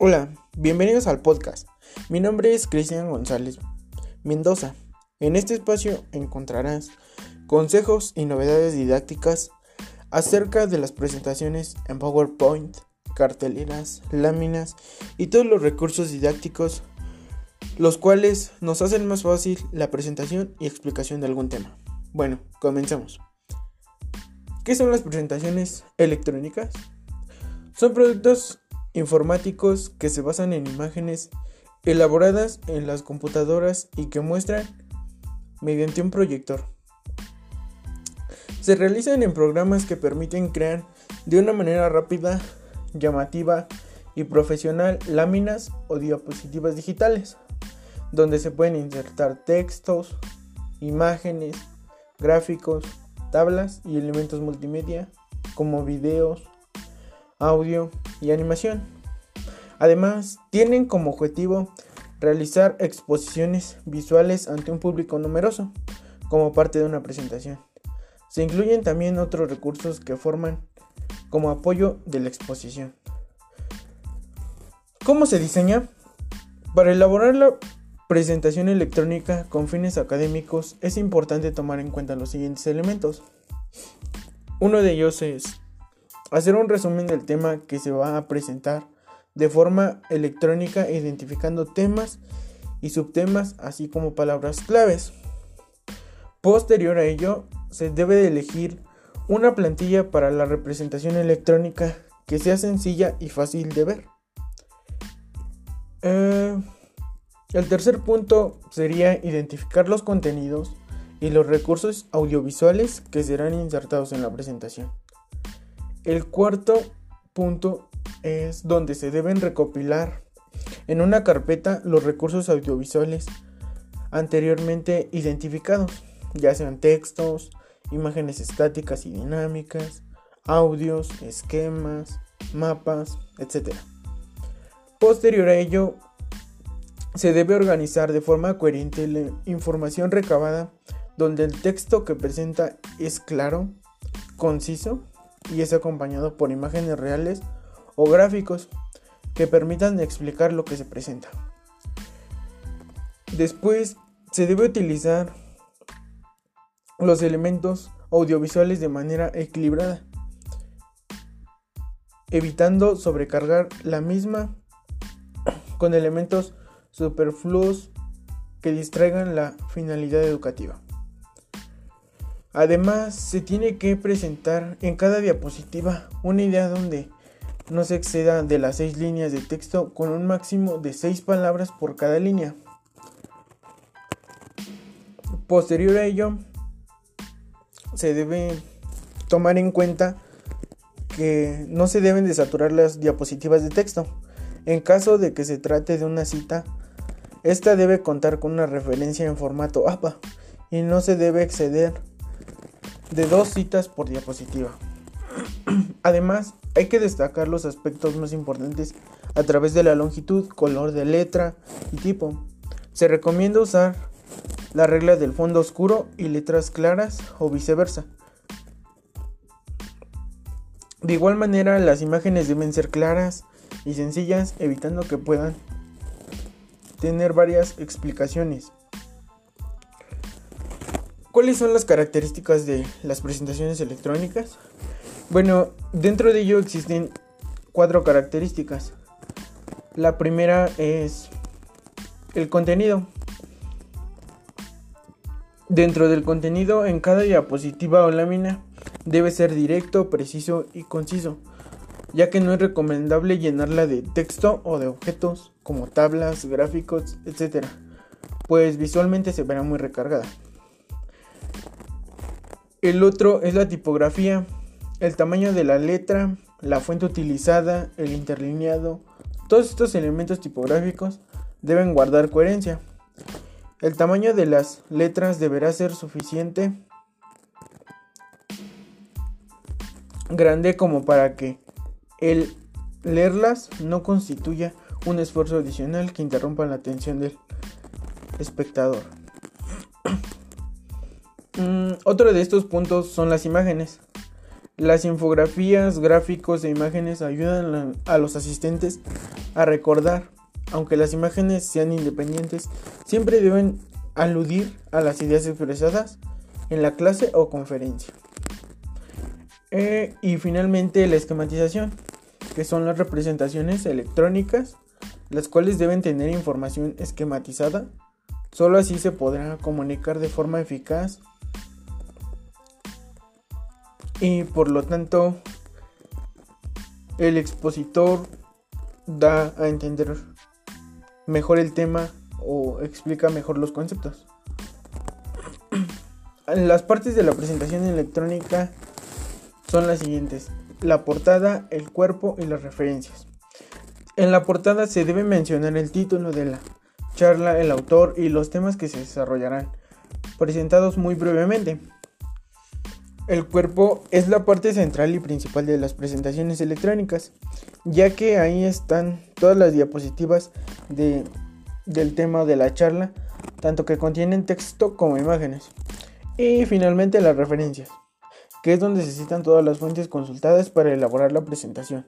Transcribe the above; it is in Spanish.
Hola, bienvenidos al podcast. Mi nombre es Cristian González Mendoza. En este espacio encontrarás consejos y novedades didácticas acerca de las presentaciones en PowerPoint, carteleras, láminas y todos los recursos didácticos los cuales nos hacen más fácil la presentación y explicación de algún tema. Bueno, comencemos. ¿Qué son las presentaciones electrónicas? Son productos informáticos que se basan en imágenes elaboradas en las computadoras y que muestran mediante un proyector. Se realizan en programas que permiten crear de una manera rápida, llamativa y profesional láminas o diapositivas digitales, donde se pueden insertar textos, imágenes, gráficos, tablas y elementos multimedia como videos, audio y animación. Además, tienen como objetivo realizar exposiciones visuales ante un público numeroso como parte de una presentación. Se incluyen también otros recursos que forman como apoyo de la exposición. ¿Cómo se diseña? Para elaborar la presentación electrónica con fines académicos es importante tomar en cuenta los siguientes elementos. Uno de ellos es hacer un resumen del tema que se va a presentar de forma electrónica identificando temas y subtemas así como palabras claves. Posterior a ello, se debe de elegir una plantilla para la representación electrónica que sea sencilla y fácil de ver. Eh, el tercer punto sería identificar los contenidos y los recursos audiovisuales que serán insertados en la presentación. El cuarto punto es donde se deben recopilar en una carpeta los recursos audiovisuales anteriormente identificados, ya sean textos, imágenes estáticas y dinámicas, audios, esquemas, mapas, etc. Posterior a ello, se debe organizar de forma coherente la información recabada donde el texto que presenta es claro, conciso y es acompañado por imágenes reales o gráficos que permitan explicar lo que se presenta. Después se debe utilizar los elementos audiovisuales de manera equilibrada, evitando sobrecargar la misma con elementos superfluos que distraigan la finalidad educativa. Además, se tiene que presentar en cada diapositiva una idea donde no se exceda de las seis líneas de texto con un máximo de seis palabras por cada línea. Posterior a ello, se debe tomar en cuenta que no se deben de saturar las diapositivas de texto. En caso de que se trate de una cita, esta debe contar con una referencia en formato APA y no se debe exceder de dos citas por diapositiva. Además, hay que destacar los aspectos más importantes a través de la longitud, color de letra y tipo. Se recomienda usar la regla del fondo oscuro y letras claras o viceversa. De igual manera, las imágenes deben ser claras y sencillas, evitando que puedan tener varias explicaciones. ¿Cuáles son las características de las presentaciones electrónicas? Bueno, dentro de ello existen cuatro características. La primera es el contenido. Dentro del contenido, en cada diapositiva o lámina debe ser directo, preciso y conciso, ya que no es recomendable llenarla de texto o de objetos como tablas, gráficos, etc., pues visualmente se verá muy recargada. El otro es la tipografía, el tamaño de la letra, la fuente utilizada, el interlineado. Todos estos elementos tipográficos deben guardar coherencia. El tamaño de las letras deberá ser suficiente grande como para que el leerlas no constituya un esfuerzo adicional que interrumpa la atención del espectador. Otro de estos puntos son las imágenes. Las infografías, gráficos e imágenes ayudan a los asistentes a recordar, aunque las imágenes sean independientes, siempre deben aludir a las ideas expresadas en la clase o conferencia. Eh, y finalmente la esquematización, que son las representaciones electrónicas, las cuales deben tener información esquematizada. Solo así se podrá comunicar de forma eficaz y por lo tanto el expositor da a entender mejor el tema o explica mejor los conceptos. Las partes de la presentación electrónica son las siguientes. La portada, el cuerpo y las referencias. En la portada se debe mencionar el título de la charla, el autor y los temas que se desarrollarán, presentados muy brevemente. El cuerpo es la parte central y principal de las presentaciones electrónicas, ya que ahí están todas las diapositivas de, del tema de la charla, tanto que contienen texto como imágenes. Y finalmente las referencias, que es donde se citan todas las fuentes consultadas para elaborar la presentación.